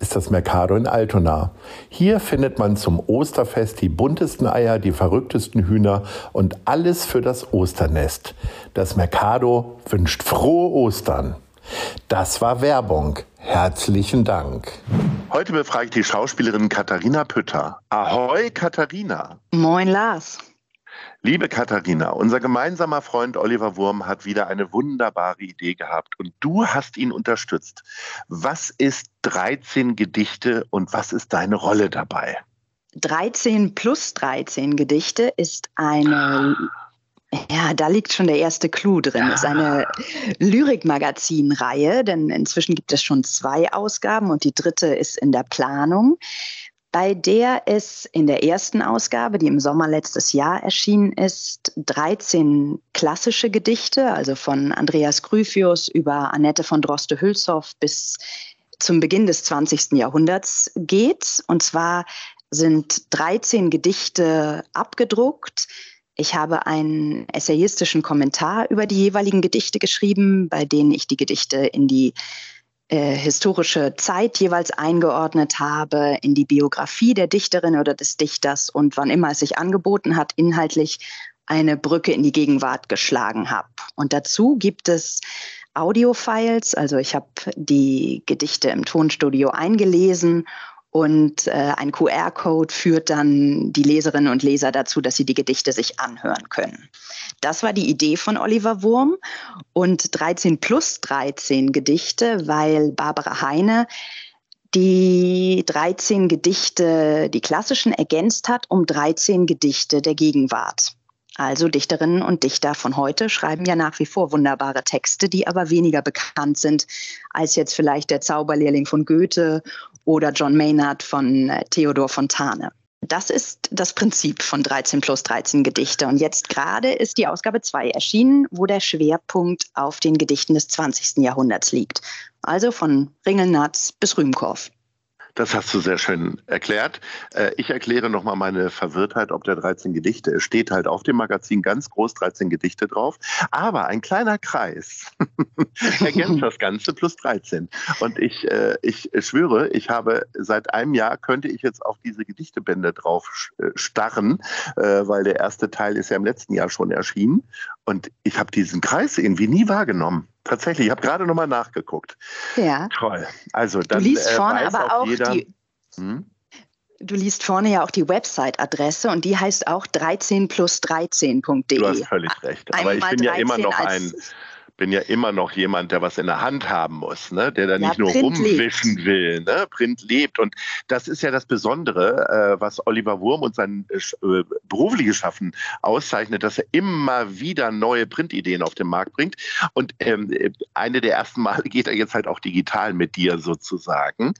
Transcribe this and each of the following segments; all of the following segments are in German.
ist das Mercado in Altona. Hier findet man zum Osterfest die buntesten Eier, die verrücktesten Hühner und alles für das Osternest. Das Mercado wünscht frohe Ostern. Das war Werbung. Herzlichen Dank. Heute befrage ich die Schauspielerin Katharina Pütter. Ahoi, Katharina. Moin, Lars. Liebe Katharina, unser gemeinsamer Freund Oliver Wurm hat wieder eine wunderbare Idee gehabt und du hast ihn unterstützt. Was ist 13 Gedichte und was ist deine Rolle dabei? 13 plus 13 Gedichte ist eine ja, da liegt schon der erste Clou drin. Es ist eine Lyrikmagazin-Reihe, denn inzwischen gibt es schon zwei Ausgaben und die dritte ist in der Planung bei der es in der ersten Ausgabe, die im Sommer letztes Jahr erschienen ist, 13 klassische Gedichte, also von Andreas Gryphius über Annette von Droste-Hülshoff bis zum Beginn des 20. Jahrhunderts geht. Und zwar sind 13 Gedichte abgedruckt. Ich habe einen essayistischen Kommentar über die jeweiligen Gedichte geschrieben, bei denen ich die Gedichte in die äh, historische Zeit jeweils eingeordnet habe, in die Biografie der Dichterin oder des Dichters und wann immer es sich angeboten hat, inhaltlich eine Brücke in die Gegenwart geschlagen habe. Und dazu gibt es Audiofiles, also ich habe die Gedichte im Tonstudio eingelesen und äh, ein QR-Code führt dann die Leserinnen und Leser dazu, dass sie die Gedichte sich anhören können. Das war die Idee von Oliver Wurm und 13 plus 13 Gedichte, weil Barbara Heine die 13 Gedichte, die klassischen, ergänzt hat um 13 Gedichte der Gegenwart. Also Dichterinnen und Dichter von heute schreiben ja nach wie vor wunderbare Texte, die aber weniger bekannt sind als jetzt vielleicht der Zauberlehrling von Goethe oder John Maynard von äh, Theodor Fontane. Das ist das Prinzip von 13 plus 13 Gedichte. Und jetzt gerade ist die Ausgabe 2 erschienen, wo der Schwerpunkt auf den Gedichten des 20. Jahrhunderts liegt. Also von Ringelnatz bis Rühmkorff. Das hast du sehr schön erklärt. Äh, ich erkläre nochmal meine Verwirrtheit ob der 13 Gedichte. Es steht halt auf dem Magazin ganz groß 13 Gedichte drauf, aber ein kleiner Kreis ergänzt das Ganze plus 13. Und ich, äh, ich schwöre, ich habe seit einem Jahr könnte ich jetzt auf diese Gedichtebände drauf äh, starren, weil der erste Teil ist ja im letzten Jahr schon erschienen. Und ich habe diesen Kreis irgendwie nie wahrgenommen. Tatsächlich, ich habe gerade nochmal nachgeguckt. Ja. Toll. Also dann du liest äh, vorne aber auch jeder, die. Hm? Du liest vorne ja auch die Website-Adresse und die heißt auch 13 plus 13.de. Du hast völlig recht. Aber ich bin ja immer noch ein bin ja immer noch jemand, der was in der Hand haben muss, ne? der da nicht ja, nur Print rumwischen lebt. will. Ne? Print lebt. Und das ist ja das Besondere, äh, was Oliver Wurm und sein äh, äh, berufliches Schaffen auszeichnet, dass er immer wieder neue Printideen auf den Markt bringt. Und ähm, eine der ersten Male geht er jetzt halt auch digital mit dir sozusagen.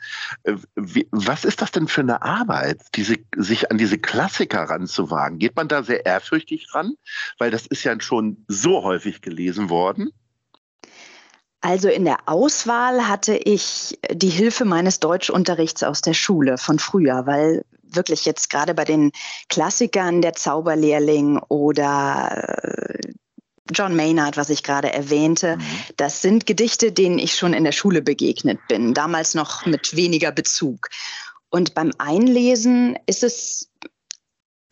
Äh, wie, was ist das denn für eine Arbeit, diese, sich an diese Klassiker ranzuwagen? Geht man da sehr ehrfürchtig ran? Weil das ist ja schon so häufig gelesen worden. Also in der Auswahl hatte ich die Hilfe meines Deutschunterrichts aus der Schule von früher, weil wirklich jetzt gerade bei den Klassikern der Zauberlehrling oder äh, John Maynard, was ich gerade erwähnte, mhm. das sind Gedichte, denen ich schon in der Schule begegnet bin, damals noch mit weniger Bezug. Und beim Einlesen ist es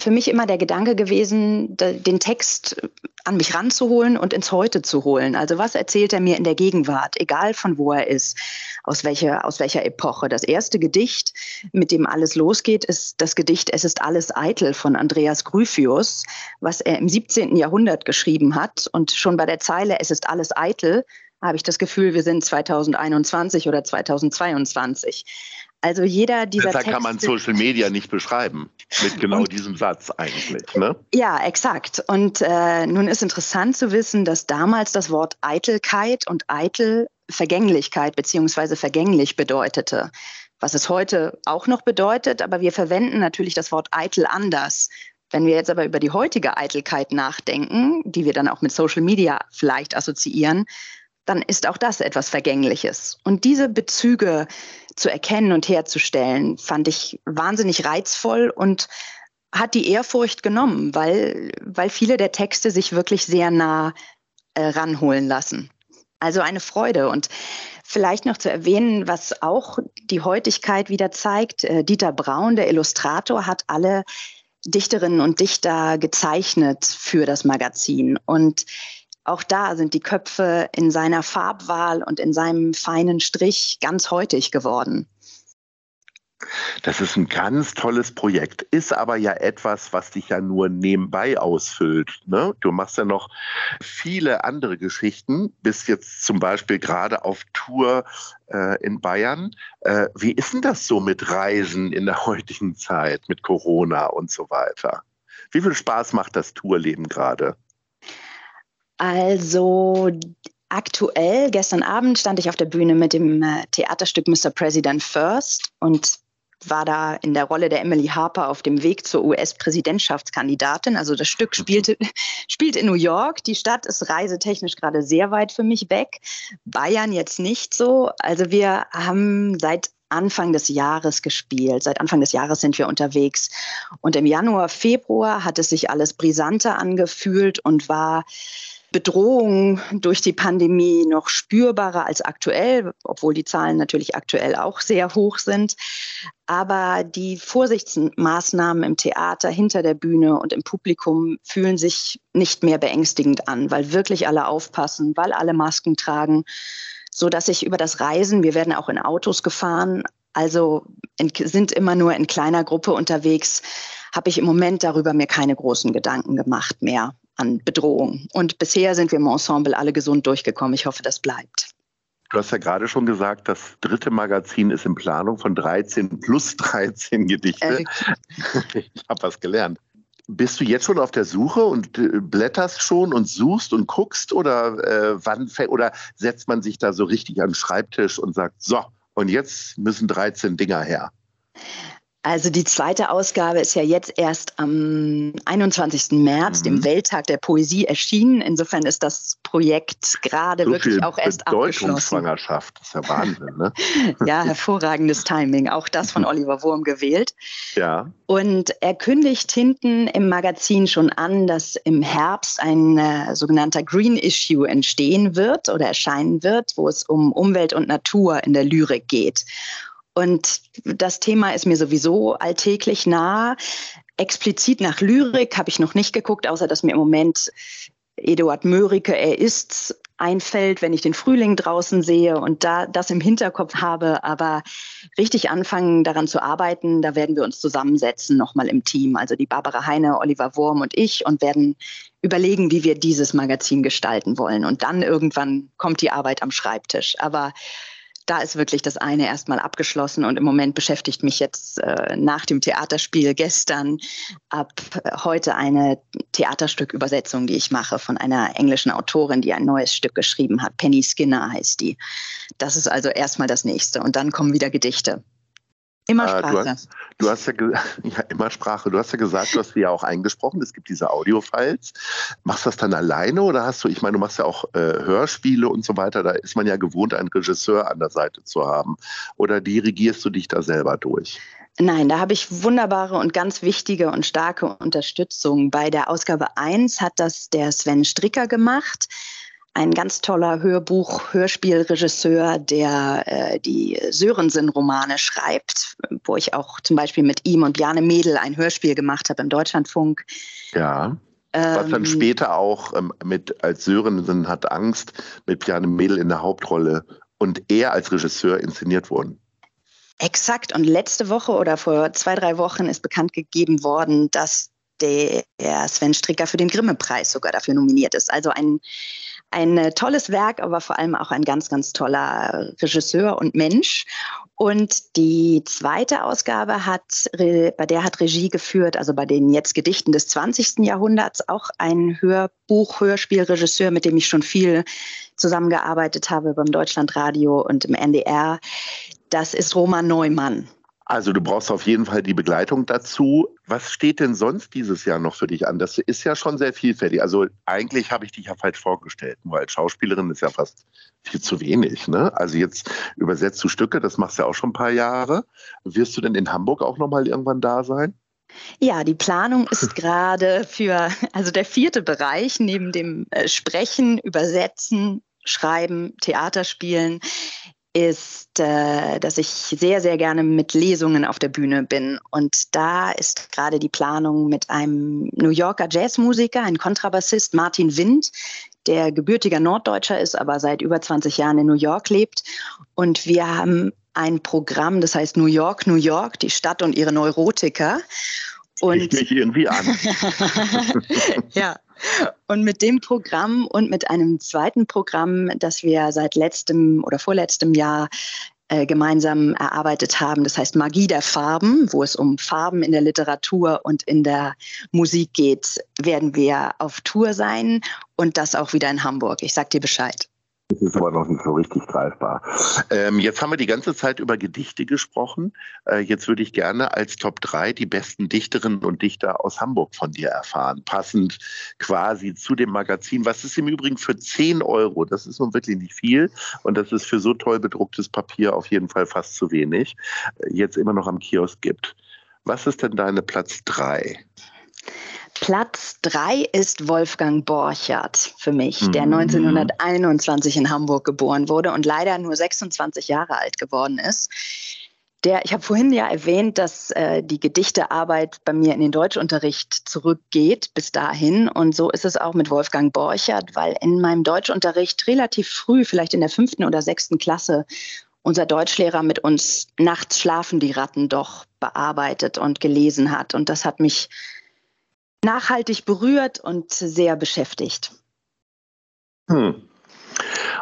für mich immer der Gedanke gewesen, den Text an mich ranzuholen und ins Heute zu holen. Also was erzählt er mir in der Gegenwart, egal von wo er ist, aus welcher, aus welcher Epoche. Das erste Gedicht, mit dem alles losgeht, ist das Gedicht Es ist alles eitel von Andreas Gryphius, was er im 17. Jahrhundert geschrieben hat. Und schon bei der Zeile Es ist alles eitel habe ich das Gefühl, wir sind 2021 oder 2022. Also jeder dieser Besser Texte, kann man Social Media nicht beschreiben mit genau und, diesem Satz eigentlich. Ne? Ja, exakt. Und äh, nun ist interessant zu wissen, dass damals das Wort Eitelkeit und Eitel Vergänglichkeit beziehungsweise vergänglich bedeutete. Was es heute auch noch bedeutet, aber wir verwenden natürlich das Wort eitel anders. Wenn wir jetzt aber über die heutige Eitelkeit nachdenken, die wir dann auch mit Social Media vielleicht assoziieren, dann ist auch das etwas Vergängliches. Und diese Bezüge zu erkennen und herzustellen, fand ich wahnsinnig reizvoll und hat die Ehrfurcht genommen, weil, weil viele der Texte sich wirklich sehr nah äh, ranholen lassen. Also eine Freude. Und vielleicht noch zu erwähnen, was auch die Heutigkeit wieder zeigt. Äh, Dieter Braun, der Illustrator, hat alle Dichterinnen und Dichter gezeichnet für das Magazin. Und auch da sind die Köpfe in seiner Farbwahl und in seinem feinen Strich ganz heutig geworden. Das ist ein ganz tolles Projekt, ist aber ja etwas, was dich ja nur nebenbei ausfüllt. Ne? Du machst ja noch viele andere Geschichten, bist jetzt zum Beispiel gerade auf Tour äh, in Bayern. Äh, wie ist denn das so mit Reisen in der heutigen Zeit, mit Corona und so weiter? Wie viel Spaß macht das Tourleben gerade? Also aktuell, gestern Abend stand ich auf der Bühne mit dem äh, Theaterstück Mr. President First und war da in der Rolle der Emily Harper auf dem Weg zur US-Präsidentschaftskandidatin. Also das Stück mhm. spielte, spielt in New York. Die Stadt ist reisetechnisch gerade sehr weit für mich weg. Bayern jetzt nicht so. Also wir haben seit Anfang des Jahres gespielt. Seit Anfang des Jahres sind wir unterwegs. Und im Januar, Februar hat es sich alles brisanter angefühlt und war Bedrohung durch die Pandemie noch spürbarer als aktuell, obwohl die Zahlen natürlich aktuell auch sehr hoch sind. Aber die Vorsichtsmaßnahmen im Theater, hinter der Bühne und im Publikum fühlen sich nicht mehr beängstigend an, weil wirklich alle aufpassen, weil alle Masken tragen, so dass ich über das Reisen, wir werden auch in Autos gefahren, also in, sind immer nur in kleiner Gruppe unterwegs, habe ich im Moment darüber mir keine großen Gedanken gemacht mehr an Bedrohung. Und bisher sind wir im Ensemble alle gesund durchgekommen. Ich hoffe, das bleibt. Du hast ja gerade schon gesagt, das dritte Magazin ist in Planung von 13 plus 13 Gedichte. Äh. Ich habe was gelernt. Bist du jetzt schon auf der Suche und äh, blätterst schon und suchst und guckst oder äh, wann oder setzt man sich da so richtig den Schreibtisch und sagt, so, und jetzt müssen 13 Dinger her? Also die zweite Ausgabe ist ja jetzt erst am 21. März, mhm. dem Welttag der Poesie, erschienen. Insofern ist das Projekt gerade so wirklich auch erst abgeschlossen. Schwangerschaft, das ist ja Wahnsinn, ne? ja, hervorragendes Timing. Auch das von Oliver Wurm gewählt. Ja. Und er kündigt hinten im Magazin schon an, dass im Herbst ein äh, sogenannter Green Issue entstehen wird oder erscheinen wird, wo es um Umwelt und Natur in der Lyrik geht. Und das Thema ist mir sowieso alltäglich nah. Explizit nach Lyrik habe ich noch nicht geguckt, außer dass mir im Moment Eduard Mörike, er ist einfällt, wenn ich den Frühling draußen sehe und da das im Hinterkopf habe, aber richtig anfangen daran zu arbeiten, da werden wir uns zusammensetzen nochmal im Team, also die Barbara Heine, Oliver Wurm und ich und werden überlegen, wie wir dieses Magazin gestalten wollen. Und dann irgendwann kommt die Arbeit am Schreibtisch, aber da ist wirklich das eine erstmal abgeschlossen und im Moment beschäftigt mich jetzt äh, nach dem Theaterspiel gestern ab äh, heute eine Theaterstückübersetzung, die ich mache von einer englischen Autorin, die ein neues Stück geschrieben hat. Penny Skinner heißt die. Das ist also erstmal das nächste und dann kommen wieder Gedichte. Immer äh, Sprache. Du hast, du hast ja, ja, immer Sprache. Du hast ja gesagt, du hast sie ja auch eingesprochen. Es gibt diese Audio-Files. Machst du das dann alleine oder hast du, ich meine, du machst ja auch äh, Hörspiele und so weiter. Da ist man ja gewohnt, einen Regisseur an der Seite zu haben. Oder dirigierst du dich da selber durch? Nein, da habe ich wunderbare und ganz wichtige und starke Unterstützung. Bei der Ausgabe 1 hat das der Sven Stricker gemacht ein ganz toller Hörbuch-Hörspielregisseur, der äh, die Sörensen-Romane schreibt, wo ich auch zum Beispiel mit ihm und Bjarne Mädel ein Hörspiel gemacht habe im Deutschlandfunk. Ja. Was dann ähm, später auch ähm, mit als Sörensen hat Angst mit Bjarne Mädel in der Hauptrolle und er als Regisseur inszeniert wurden. Exakt. Und letzte Woche oder vor zwei, drei Wochen ist bekannt gegeben worden, dass der Sven Stricker für den Grimme-Preis sogar dafür nominiert ist. Also ein ein äh, tolles Werk, aber vor allem auch ein ganz, ganz toller Regisseur und Mensch. Und die zweite Ausgabe hat, bei der hat Regie geführt, also bei den jetzt Gedichten des 20. Jahrhunderts, auch ein Hörbuch, Hörspielregisseur, mit dem ich schon viel zusammengearbeitet habe beim Deutschlandradio und im NDR. Das ist Roman Neumann. Also du brauchst auf jeden Fall die Begleitung dazu. Was steht denn sonst dieses Jahr noch für dich an? Das ist ja schon sehr vielfältig. Also eigentlich habe ich dich ja falsch vorgestellt, nur als Schauspielerin ist ja fast viel zu wenig. Ne? Also jetzt übersetzt du Stücke, das machst du ja auch schon ein paar Jahre. Wirst du denn in Hamburg auch nochmal irgendwann da sein? Ja, die Planung ist gerade für, also der vierte Bereich neben dem äh, Sprechen, Übersetzen, Schreiben, Theater spielen, ist, äh, dass ich sehr, sehr gerne mit Lesungen auf der Bühne bin. Und da ist gerade die Planung mit einem New Yorker Jazzmusiker, ein Kontrabassist, Martin Wind, der gebürtiger Norddeutscher ist, aber seit über 20 Jahren in New York lebt. Und wir haben ein Programm, das heißt New York, New York, die Stadt und ihre Neurotiker. Und ich mich irgendwie an. ja. Und mit dem Programm und mit einem zweiten Programm, das wir seit letztem oder vorletztem Jahr äh, gemeinsam erarbeitet haben. Das heißt Magie der Farben, wo es um Farben in der Literatur und in der Musik geht, werden wir auf Tour sein und das auch wieder in Hamburg. Ich sag dir Bescheid. Das ist aber noch nicht so richtig greifbar. Ähm, jetzt haben wir die ganze Zeit über Gedichte gesprochen. Äh, jetzt würde ich gerne als Top 3 die besten Dichterinnen und Dichter aus Hamburg von dir erfahren. Passend quasi zu dem Magazin, was ist im Übrigen für 10 Euro. Das ist nun wirklich nicht viel und das ist für so toll bedrucktes Papier auf jeden Fall fast zu wenig. Äh, jetzt immer noch am Kiosk gibt. Was ist denn deine Platz 3? Platz drei ist Wolfgang Borchardt für mich, der 1921 mhm. in Hamburg geboren wurde und leider nur 26 Jahre alt geworden ist. Der, ich habe vorhin ja erwähnt, dass äh, die Gedichtearbeit bei mir in den Deutschunterricht zurückgeht bis dahin. Und so ist es auch mit Wolfgang Borchardt, weil in meinem Deutschunterricht relativ früh, vielleicht in der fünften oder sechsten Klasse, unser Deutschlehrer mit uns Nachts schlafen die Ratten doch bearbeitet und gelesen hat. Und das hat mich nachhaltig berührt und sehr beschäftigt. Hm.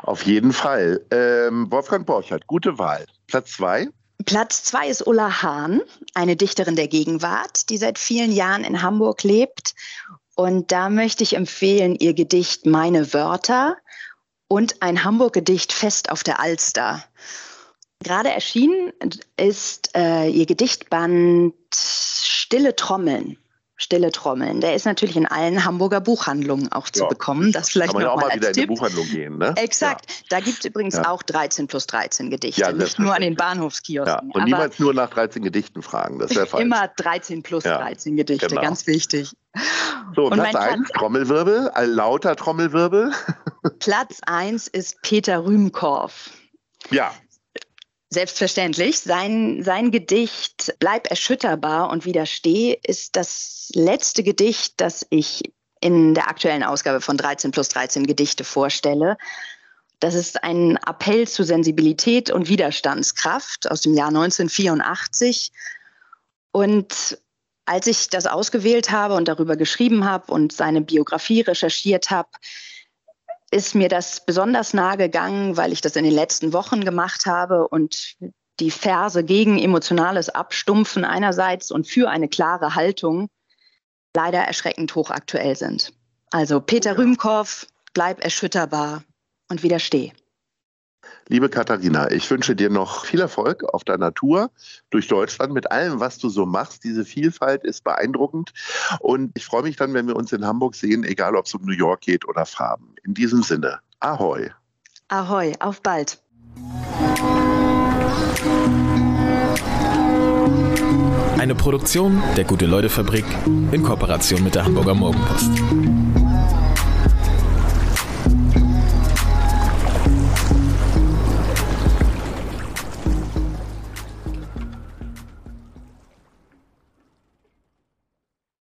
Auf jeden Fall. Ähm, Wolfgang Borchardt, gute Wahl. Platz zwei? Platz zwei ist Ulla Hahn, eine Dichterin der Gegenwart, die seit vielen Jahren in Hamburg lebt. Und da möchte ich empfehlen ihr Gedicht Meine Wörter und ein Hamburg-Gedicht Fest auf der Alster. Gerade erschienen ist äh, ihr Gedichtband Stille Trommeln. Stille Trommeln. Der ist natürlich in allen Hamburger Buchhandlungen auch zu ja, bekommen. Das vielleicht kann man ja auch mal wieder Tipp. in die Buchhandlung gehen. Ne? Exakt. Ja. Da gibt es übrigens ja. auch 13 plus 13 Gedichte. Ja, nicht nur an den Bahnhofskiosken. Und niemals nur nach 13 Gedichten fragen. Das wäre falsch. Immer 13 plus 13 Gedichte. Genau. Ganz wichtig. So, Platz 1, Trommelwirbel, ein lauter Trommelwirbel. Platz 1 ist Peter Rühmkorff. Ja, Selbstverständlich. Sein, sein Gedicht Bleib erschütterbar und widersteh ist das letzte Gedicht, das ich in der aktuellen Ausgabe von 13 plus 13 Gedichte vorstelle. Das ist ein Appell zu Sensibilität und Widerstandskraft aus dem Jahr 1984. Und als ich das ausgewählt habe und darüber geschrieben habe und seine Biografie recherchiert habe, ist mir das besonders nahe gegangen, weil ich das in den letzten Wochen gemacht habe und die Verse gegen emotionales Abstumpfen einerseits und für eine klare Haltung leider erschreckend hochaktuell sind. Also Peter ja. Rühmkorff, bleib erschütterbar und widersteh. Liebe Katharina, ich wünsche dir noch viel Erfolg auf deiner Tour durch Deutschland mit allem, was du so machst. Diese Vielfalt ist beeindruckend. Und ich freue mich dann, wenn wir uns in Hamburg sehen, egal ob es um New York geht oder Farben. In diesem Sinne, Ahoi. Ahoi, auf bald. Eine Produktion der Gute-Leute-Fabrik in Kooperation mit der Hamburger Morgenpost.